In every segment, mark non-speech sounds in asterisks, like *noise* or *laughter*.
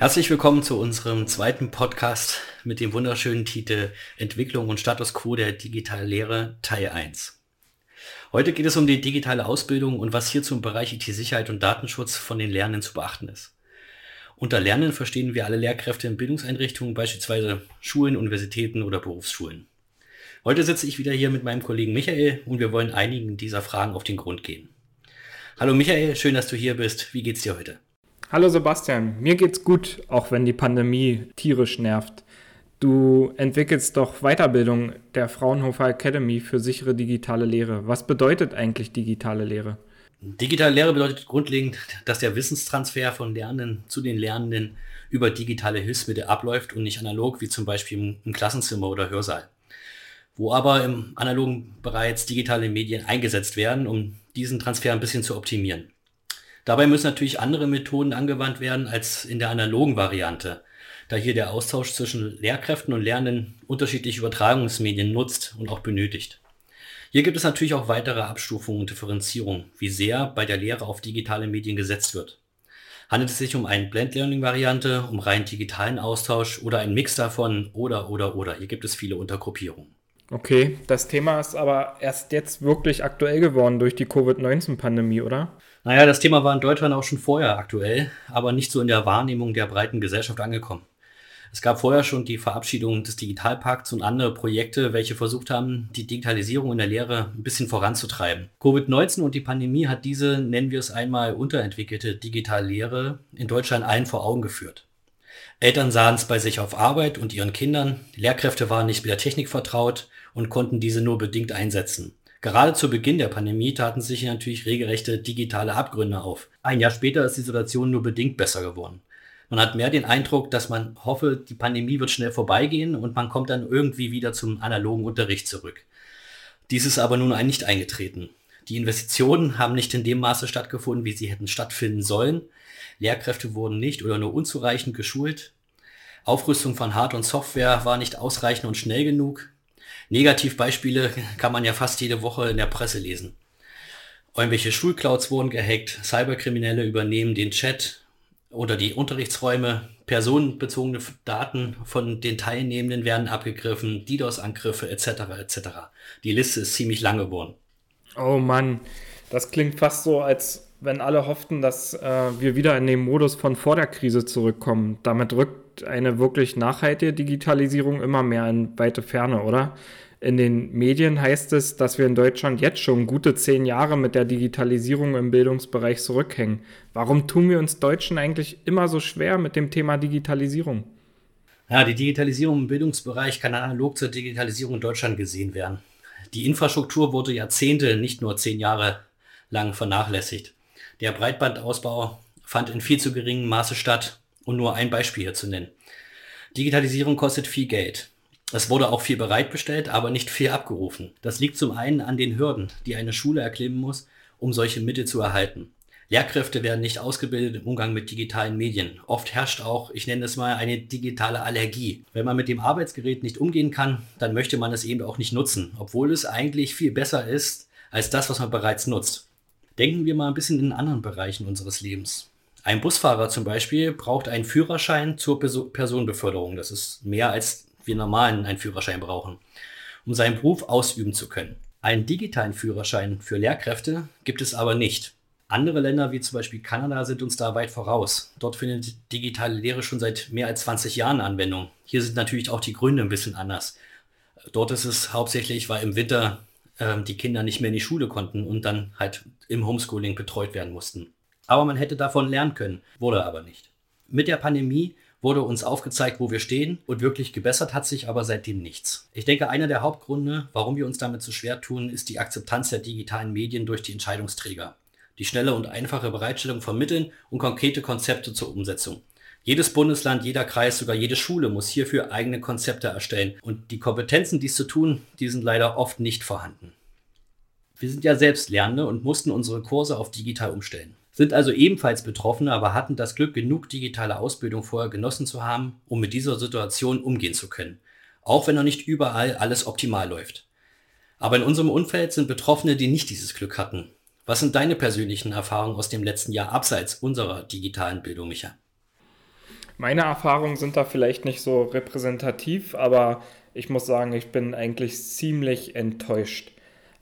Herzlich willkommen zu unserem zweiten Podcast mit dem wunderschönen Titel Entwicklung und Status quo der digitalen Lehre Teil 1. Heute geht es um die digitale Ausbildung und was hier zum Bereich IT-Sicherheit und Datenschutz von den Lernenden zu beachten ist. Unter Lernen verstehen wir alle Lehrkräfte in Bildungseinrichtungen, beispielsweise Schulen, Universitäten oder Berufsschulen. Heute sitze ich wieder hier mit meinem Kollegen Michael und wir wollen einigen dieser Fragen auf den Grund gehen. Hallo Michael, schön, dass du hier bist. Wie geht's dir heute? Hallo Sebastian, mir geht's gut, auch wenn die Pandemie tierisch nervt. Du entwickelst doch Weiterbildung der Fraunhofer Academy für sichere digitale Lehre. Was bedeutet eigentlich digitale Lehre? Digitale Lehre bedeutet grundlegend, dass der Wissenstransfer von Lernenden zu den Lernenden über digitale Hilfsmittel abläuft und nicht analog wie zum Beispiel im Klassenzimmer oder Hörsaal. Wo aber im analogen bereits digitale Medien eingesetzt werden, um diesen Transfer ein bisschen zu optimieren. Dabei müssen natürlich andere Methoden angewandt werden als in der analogen Variante, da hier der Austausch zwischen Lehrkräften und Lernenden unterschiedliche Übertragungsmedien nutzt und auch benötigt. Hier gibt es natürlich auch weitere Abstufungen und Differenzierungen, wie sehr bei der Lehre auf digitale Medien gesetzt wird. Handelt es sich um eine Blend-Learning-Variante, um rein digitalen Austausch oder ein Mix davon oder oder oder. Hier gibt es viele Untergruppierungen. Okay, das Thema ist aber erst jetzt wirklich aktuell geworden durch die Covid-19-Pandemie, oder? Naja, das Thema war in Deutschland auch schon vorher aktuell, aber nicht so in der Wahrnehmung der breiten Gesellschaft angekommen. Es gab vorher schon die Verabschiedung des Digitalpakts und andere Projekte, welche versucht haben, die Digitalisierung in der Lehre ein bisschen voranzutreiben. Covid-19 und die Pandemie hat diese, nennen wir es einmal, unterentwickelte Digitallehre in Deutschland allen vor Augen geführt. Eltern sahen es bei sich auf Arbeit und ihren Kindern, Lehrkräfte waren nicht mit der Technik vertraut und konnten diese nur bedingt einsetzen. Gerade zu Beginn der Pandemie taten sich natürlich regelrechte digitale Abgründe auf. Ein Jahr später ist die Situation nur bedingt besser geworden. Man hat mehr den Eindruck, dass man hoffe, die Pandemie wird schnell vorbeigehen und man kommt dann irgendwie wieder zum analogen Unterricht zurück. Dies ist aber nun nicht eingetreten. Die Investitionen haben nicht in dem Maße stattgefunden, wie sie hätten stattfinden sollen. Lehrkräfte wurden nicht oder nur unzureichend geschult. Aufrüstung von Hard- und Software war nicht ausreichend und schnell genug. Negativbeispiele kann man ja fast jede Woche in der Presse lesen. Irgendwelche Schulclouds wurden gehackt, Cyberkriminelle übernehmen den Chat oder die Unterrichtsräume, personenbezogene Daten von den Teilnehmenden werden abgegriffen, DDoS-Angriffe etc. etc. Die Liste ist ziemlich lang geworden. Oh Mann, das klingt fast so, als wenn alle hofften, dass äh, wir wieder in den Modus von vor der Krise zurückkommen. Damit rückt eine wirklich nachhaltige Digitalisierung immer mehr in weite Ferne, oder? In den Medien heißt es, dass wir in Deutschland jetzt schon gute zehn Jahre mit der Digitalisierung im Bildungsbereich zurückhängen. Warum tun wir uns Deutschen eigentlich immer so schwer mit dem Thema Digitalisierung? Ja, die Digitalisierung im Bildungsbereich kann analog zur Digitalisierung in Deutschland gesehen werden. Die Infrastruktur wurde Jahrzehnte, nicht nur zehn Jahre lang vernachlässigt. Der Breitbandausbau fand in viel zu geringem Maße statt, um nur ein Beispiel hier zu nennen. Digitalisierung kostet viel Geld. Es wurde auch viel bereitbestellt, aber nicht viel abgerufen. Das liegt zum einen an den Hürden, die eine Schule erklimmen muss, um solche Mittel zu erhalten. Lehrkräfte werden nicht ausgebildet im Umgang mit digitalen Medien. Oft herrscht auch, ich nenne es mal, eine digitale Allergie. Wenn man mit dem Arbeitsgerät nicht umgehen kann, dann möchte man es eben auch nicht nutzen, obwohl es eigentlich viel besser ist als das, was man bereits nutzt. Denken wir mal ein bisschen in anderen Bereichen unseres Lebens. Ein Busfahrer zum Beispiel braucht einen Führerschein zur Personenbeförderung. Das ist mehr als wir normalen einen Führerschein brauchen, um seinen Beruf ausüben zu können. Einen digitalen Führerschein für Lehrkräfte gibt es aber nicht. Andere Länder wie zum Beispiel Kanada sind uns da weit voraus. Dort findet digitale Lehre schon seit mehr als 20 Jahren Anwendung. Hier sind natürlich auch die Gründe ein bisschen anders. Dort ist es hauptsächlich, weil im Winter ähm, die Kinder nicht mehr in die Schule konnten und dann halt im Homeschooling betreut werden mussten. Aber man hätte davon lernen können, wurde aber nicht. Mit der Pandemie wurde uns aufgezeigt, wo wir stehen und wirklich gebessert hat sich aber seitdem nichts. Ich denke, einer der Hauptgründe, warum wir uns damit so schwer tun, ist die Akzeptanz der digitalen Medien durch die Entscheidungsträger. Die schnelle und einfache Bereitstellung von Mitteln und konkrete Konzepte zur Umsetzung. Jedes Bundesland, jeder Kreis, sogar jede Schule muss hierfür eigene Konzepte erstellen. Und die Kompetenzen, dies zu tun, die sind leider oft nicht vorhanden. Wir sind ja selbst Lernende und mussten unsere Kurse auf digital umstellen. Sind also ebenfalls Betroffene, aber hatten das Glück, genug digitale Ausbildung vorher genossen zu haben, um mit dieser Situation umgehen zu können. Auch wenn noch nicht überall alles optimal läuft. Aber in unserem Umfeld sind Betroffene, die nicht dieses Glück hatten. Was sind deine persönlichen Erfahrungen aus dem letzten Jahr abseits unserer digitalen Bildung, Micha? Meine Erfahrungen sind da vielleicht nicht so repräsentativ, aber ich muss sagen, ich bin eigentlich ziemlich enttäuscht.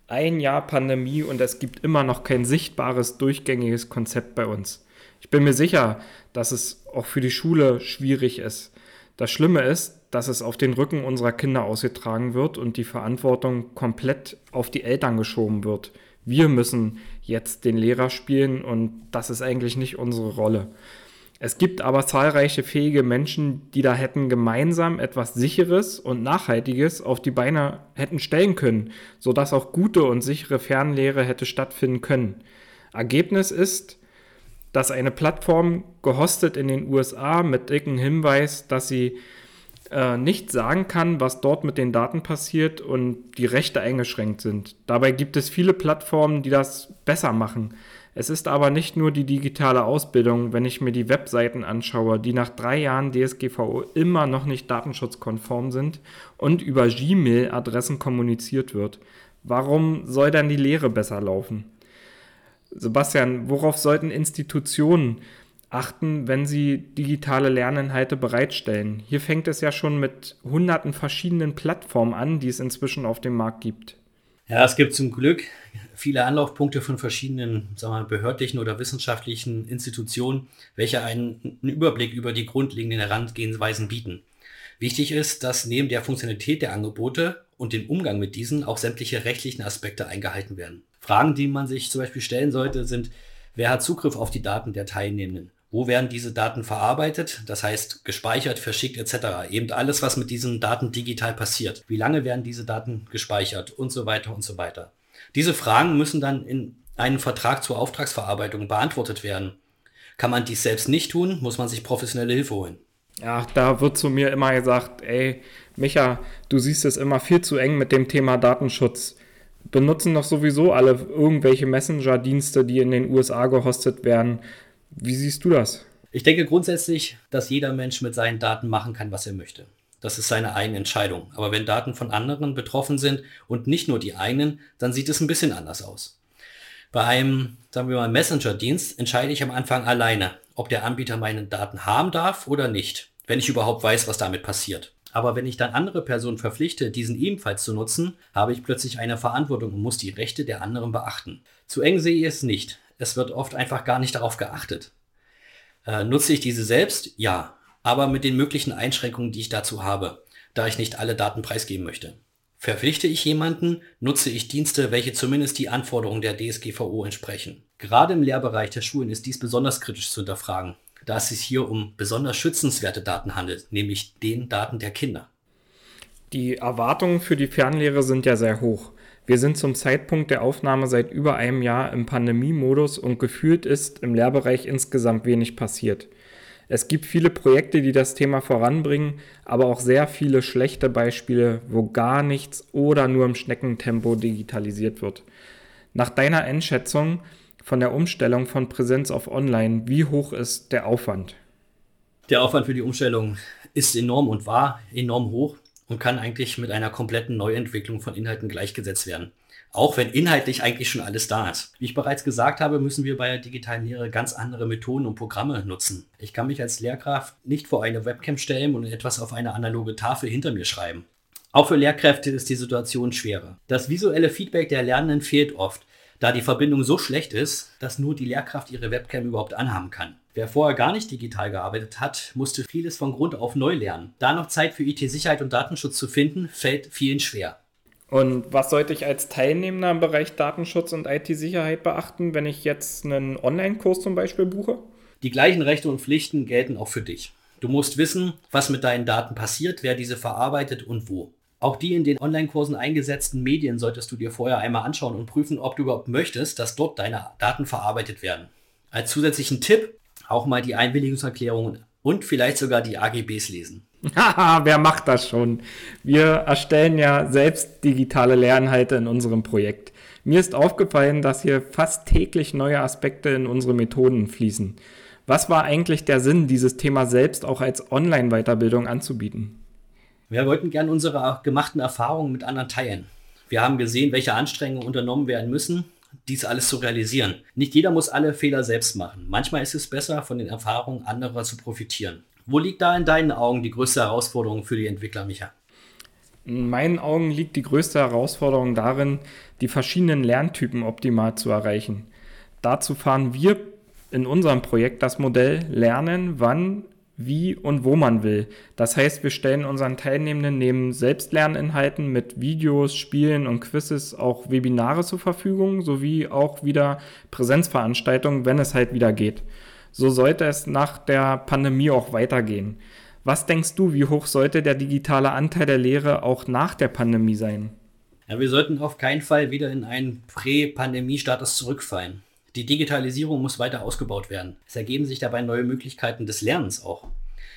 Ein Jahr Pandemie und es gibt immer noch kein sichtbares, durchgängiges Konzept bei uns. Ich bin mir sicher, dass es auch für die Schule schwierig ist. Das Schlimme ist, dass es auf den Rücken unserer Kinder ausgetragen wird und die Verantwortung komplett auf die Eltern geschoben wird. Wir müssen jetzt den Lehrer spielen und das ist eigentlich nicht unsere Rolle. Es gibt aber zahlreiche fähige Menschen, die da hätten gemeinsam etwas Sicheres und Nachhaltiges auf die Beine hätten stellen können, sodass auch gute und sichere Fernlehre hätte stattfinden können. Ergebnis ist, dass eine Plattform gehostet in den USA mit dicken Hinweis, dass sie äh, nicht sagen kann, was dort mit den Daten passiert und die Rechte eingeschränkt sind. Dabei gibt es viele Plattformen, die das besser machen. Es ist aber nicht nur die digitale Ausbildung, wenn ich mir die Webseiten anschaue, die nach drei Jahren DSGVO immer noch nicht datenschutzkonform sind und über Gmail-Adressen kommuniziert wird. Warum soll dann die Lehre besser laufen? Sebastian, worauf sollten Institutionen achten, wenn sie digitale Lerninhalte bereitstellen? Hier fängt es ja schon mit hunderten verschiedenen Plattformen an, die es inzwischen auf dem Markt gibt. Ja, es gibt zum Glück viele Anlaufpunkte von verschiedenen sagen wir, behördlichen oder wissenschaftlichen Institutionen, welche einen, einen Überblick über die grundlegenden Herangehensweisen bieten. Wichtig ist, dass neben der Funktionalität der Angebote und dem Umgang mit diesen auch sämtliche rechtlichen Aspekte eingehalten werden. Fragen, die man sich zum Beispiel stellen sollte, sind, wer hat Zugriff auf die Daten der Teilnehmenden? Wo werden diese Daten verarbeitet? Das heißt gespeichert, verschickt etc. Eben alles, was mit diesen Daten digital passiert. Wie lange werden diese Daten gespeichert und so weiter und so weiter. Diese Fragen müssen dann in einem Vertrag zur Auftragsverarbeitung beantwortet werden. Kann man dies selbst nicht tun, muss man sich professionelle Hilfe holen. Ja, da wird zu mir immer gesagt, ey, Micha, du siehst es immer viel zu eng mit dem Thema Datenschutz. Benutzen doch sowieso alle irgendwelche Messenger-Dienste, die in den USA gehostet werden. Wie siehst du das? Ich denke grundsätzlich, dass jeder Mensch mit seinen Daten machen kann, was er möchte. Das ist seine eigene Entscheidung. Aber wenn Daten von anderen betroffen sind und nicht nur die eigenen, dann sieht es ein bisschen anders aus. Bei einem, sagen wir mal, Messenger-Dienst entscheide ich am Anfang alleine, ob der Anbieter meine Daten haben darf oder nicht, wenn ich überhaupt weiß, was damit passiert. Aber wenn ich dann andere Personen verpflichte, diesen ebenfalls zu nutzen, habe ich plötzlich eine Verantwortung und muss die Rechte der anderen beachten. Zu eng sehe ich es nicht. Es wird oft einfach gar nicht darauf geachtet. Äh, nutze ich diese selbst? Ja, aber mit den möglichen Einschränkungen, die ich dazu habe, da ich nicht alle Daten preisgeben möchte. Verpflichte ich jemanden, nutze ich Dienste, welche zumindest die Anforderungen der DSGVO entsprechen. Gerade im Lehrbereich der Schulen ist dies besonders kritisch zu hinterfragen, da es sich hier um besonders schützenswerte Daten handelt, nämlich den Daten der Kinder. Die Erwartungen für die Fernlehre sind ja sehr hoch. Wir sind zum Zeitpunkt der Aufnahme seit über einem Jahr im Pandemiemodus und gefühlt ist im Lehrbereich insgesamt wenig passiert. Es gibt viele Projekte, die das Thema voranbringen, aber auch sehr viele schlechte Beispiele, wo gar nichts oder nur im Schneckentempo digitalisiert wird. Nach deiner Einschätzung von der Umstellung von Präsenz auf Online, wie hoch ist der Aufwand? Der Aufwand für die Umstellung ist enorm und war enorm hoch und kann eigentlich mit einer kompletten Neuentwicklung von Inhalten gleichgesetzt werden. Auch wenn inhaltlich eigentlich schon alles da ist. Wie ich bereits gesagt habe, müssen wir bei der digitalen Lehre ganz andere Methoden und Programme nutzen. Ich kann mich als Lehrkraft nicht vor eine Webcam stellen und etwas auf eine analoge Tafel hinter mir schreiben. Auch für Lehrkräfte ist die Situation schwerer. Das visuelle Feedback der Lernenden fehlt oft, da die Verbindung so schlecht ist, dass nur die Lehrkraft ihre Webcam überhaupt anhaben kann. Wer vorher gar nicht digital gearbeitet hat, musste vieles von Grund auf neu lernen. Da noch Zeit für IT-Sicherheit und Datenschutz zu finden, fällt vielen schwer. Und was sollte ich als Teilnehmer im Bereich Datenschutz und IT-Sicherheit beachten, wenn ich jetzt einen Online-Kurs zum Beispiel buche? Die gleichen Rechte und Pflichten gelten auch für dich. Du musst wissen, was mit deinen Daten passiert, wer diese verarbeitet und wo. Auch die in den Online-Kursen eingesetzten Medien solltest du dir vorher einmal anschauen und prüfen, ob du überhaupt möchtest, dass dort deine Daten verarbeitet werden. Als zusätzlichen Tipp, auch mal die Einwilligungserklärungen und vielleicht sogar die AGBs lesen. Haha, *laughs* wer macht das schon? Wir erstellen ja selbst digitale Lernhalte in unserem Projekt. Mir ist aufgefallen, dass hier fast täglich neue Aspekte in unsere Methoden fließen. Was war eigentlich der Sinn, dieses Thema selbst auch als Online-Weiterbildung anzubieten? Wir wollten gern unsere gemachten Erfahrungen mit anderen teilen. Wir haben gesehen, welche Anstrengungen unternommen werden müssen, dies alles zu realisieren. Nicht jeder muss alle Fehler selbst machen. Manchmal ist es besser, von den Erfahrungen anderer zu profitieren. Wo liegt da in deinen Augen die größte Herausforderung für die Entwickler, Micha? In meinen Augen liegt die größte Herausforderung darin, die verschiedenen Lerntypen optimal zu erreichen. Dazu fahren wir in unserem Projekt das Modell Lernen, wann, wie und wo man will. Das heißt, wir stellen unseren Teilnehmenden neben Selbstlerninhalten mit Videos, Spielen und Quizzes auch Webinare zur Verfügung, sowie auch wieder Präsenzveranstaltungen, wenn es halt wieder geht. So sollte es nach der Pandemie auch weitergehen. Was denkst du, wie hoch sollte der digitale Anteil der Lehre auch nach der Pandemie sein? Ja, wir sollten auf keinen Fall wieder in einen Prä-Pandemie-Status zurückfallen. Die Digitalisierung muss weiter ausgebaut werden. Es ergeben sich dabei neue Möglichkeiten des Lernens auch.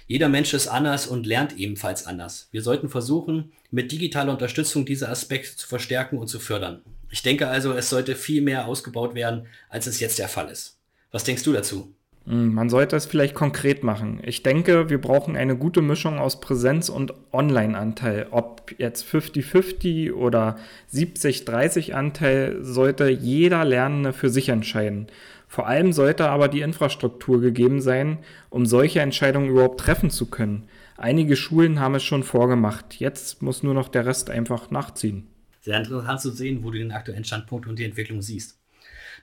Jeder Mensch ist anders und lernt ebenfalls anders. Wir sollten versuchen, mit digitaler Unterstützung diese Aspekte zu verstärken und zu fördern. Ich denke also, es sollte viel mehr ausgebaut werden, als es jetzt der Fall ist. Was denkst du dazu? Hm, man sollte es vielleicht konkret machen. Ich denke, wir brauchen eine gute Mischung aus Präsenz- und Online-Anteil. Ob jetzt 50-50 oder 70-30 Anteil, sollte jeder Lernende für sich entscheiden. Vor allem sollte aber die Infrastruktur gegeben sein, um solche Entscheidungen überhaupt treffen zu können. Einige Schulen haben es schon vorgemacht. Jetzt muss nur noch der Rest einfach nachziehen. Sehr interessant zu sehen, wo du den aktuellen Standpunkt und die Entwicklung siehst.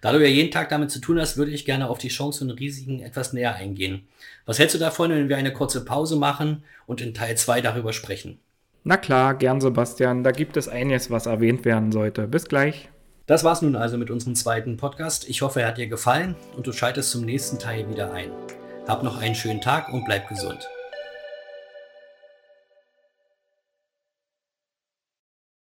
Da du ja jeden Tag damit zu tun hast, würde ich gerne auf die Chancen und Risiken etwas näher eingehen. Was hältst du davon, wenn wir eine kurze Pause machen und in Teil 2 darüber sprechen? Na klar, gern Sebastian, da gibt es einiges, was erwähnt werden sollte. Bis gleich. Das war's nun also mit unserem zweiten Podcast. Ich hoffe, er hat dir gefallen und du schaltest zum nächsten Teil wieder ein. Hab noch einen schönen Tag und bleib gesund.